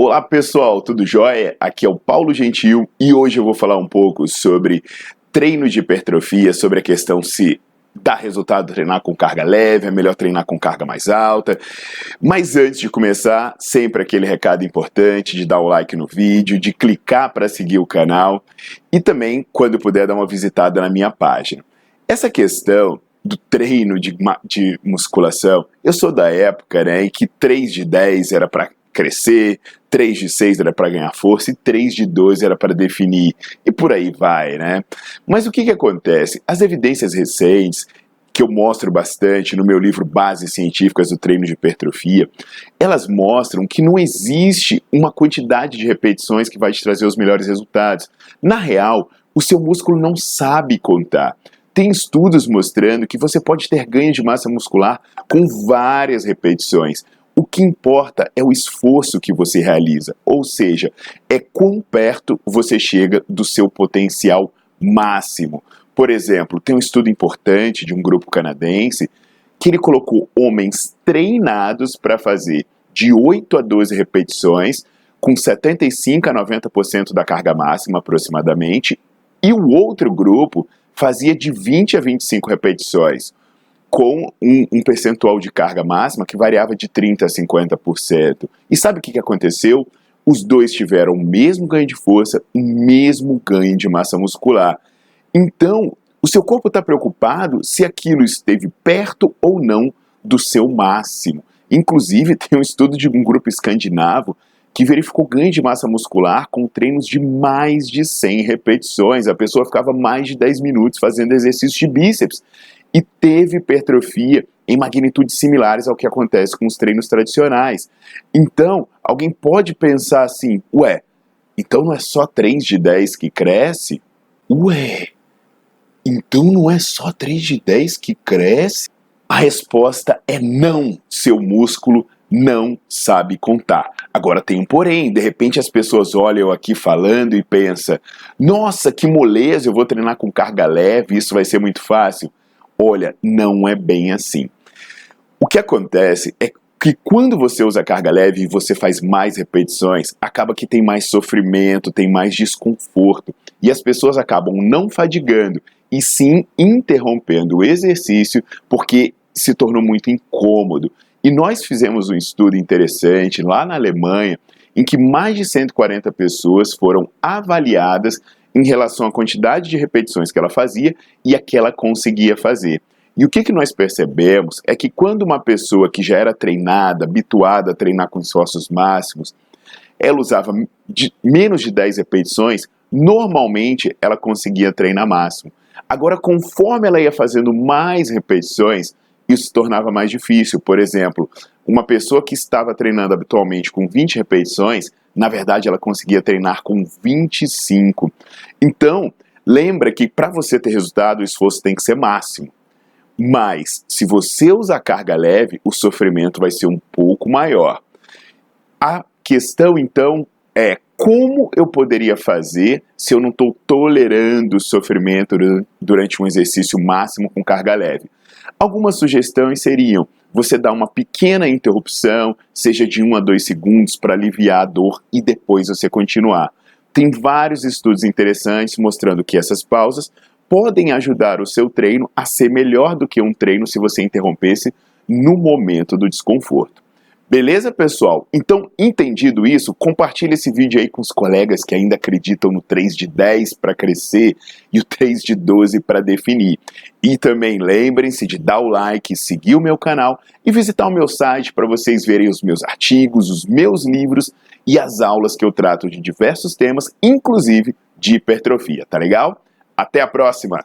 Olá pessoal, tudo jóia? Aqui é o Paulo Gentil e hoje eu vou falar um pouco sobre treino de hipertrofia, sobre a questão se dá resultado treinar com carga leve, é melhor treinar com carga mais alta. Mas antes de começar, sempre aquele recado importante de dar o like no vídeo, de clicar para seguir o canal e também, quando puder, dar uma visitada na minha página. Essa questão do treino de, de musculação, eu sou da época né, em que 3 de 10 era para crescer, 3 de 6 era para ganhar força e 3 de 12 era para definir. E por aí vai, né? Mas o que, que acontece? As evidências recentes, que eu mostro bastante no meu livro Bases Científicas do Treino de Hipertrofia, elas mostram que não existe uma quantidade de repetições que vai te trazer os melhores resultados. Na real, o seu músculo não sabe contar. Tem estudos mostrando que você pode ter ganho de massa muscular com várias repetições. O que importa é o esforço que você realiza, ou seja, é quão perto você chega do seu potencial máximo. Por exemplo, tem um estudo importante de um grupo canadense que ele colocou homens treinados para fazer de 8 a 12 repetições, com 75 a 90% da carga máxima aproximadamente, e o outro grupo fazia de 20 a 25 repetições, com um, um, percentual de carga máxima que variava de 30% a 50%. E sabe o que, que aconteceu? Os dois tiveram o mesmo ganho de força, o mesmo ganho de massa muscular. Então, o seu corpo está preocupado se aquilo esteve perto ou não do seu máximo. Inclusive, tem um estudo de um grupo escandinavo que verificou ganho de massa muscular com treinos de mais de 100 repetições. A pessoa ficava mais de 10 minutos fazendo exercícios de bíceps e teve hipertrofia em magnitudes similares ao que acontece com os treinos tradicionais. Então, alguém pode pensar assim: ué, então não é só 3 de 10 que cresce? Ué, então não é só 3 de 10 que cresce? A resposta é não, seu músculo não sabe contar. Agora tem um porém, de repente as pessoas olham aqui falando e pensam: "Nossa, que moleza, eu vou treinar com carga leve, isso vai ser muito fácil". Olha, não é bem assim. O que acontece é que quando você usa carga leve e você faz mais repetições, acaba que tem mais sofrimento, tem mais desconforto e as pessoas acabam não fadigando e sim interrompendo o exercício porque se tornou muito incômodo. E nós fizemos um estudo interessante lá na Alemanha em que mais de 140 pessoas foram avaliadas em relação à quantidade de repetições que ela fazia e a que ela conseguia fazer. E o que, que nós percebemos é que quando uma pessoa que já era treinada, habituada a treinar com esforços máximos, ela usava de, menos de 10 repetições, normalmente ela conseguia treinar máximo. Agora, conforme ela ia fazendo mais repetições, isso se tornava mais difícil. Por exemplo, uma pessoa que estava treinando habitualmente com 20 repetições, na verdade, ela conseguia treinar com 25. Então, lembra que para você ter resultado, o esforço tem que ser máximo. Mas, se você usar carga leve, o sofrimento vai ser um pouco maior. A questão, então, é como eu poderia fazer se eu não estou tolerando o sofrimento durante um exercício máximo com carga leve? Algumas sugestões seriam você dar uma pequena interrupção, seja de 1 a 2 segundos, para aliviar a dor e depois você continuar. Tem vários estudos interessantes mostrando que essas pausas podem ajudar o seu treino a ser melhor do que um treino se você interrompesse no momento do desconforto. Beleza, pessoal? Então, entendido isso, compartilhe esse vídeo aí com os colegas que ainda acreditam no 3 de 10 para crescer e o 3 de 12 para definir. E também lembrem-se de dar o like, seguir o meu canal e visitar o meu site para vocês verem os meus artigos, os meus livros e as aulas que eu trato de diversos temas, inclusive de hipertrofia, tá legal? Até a próxima!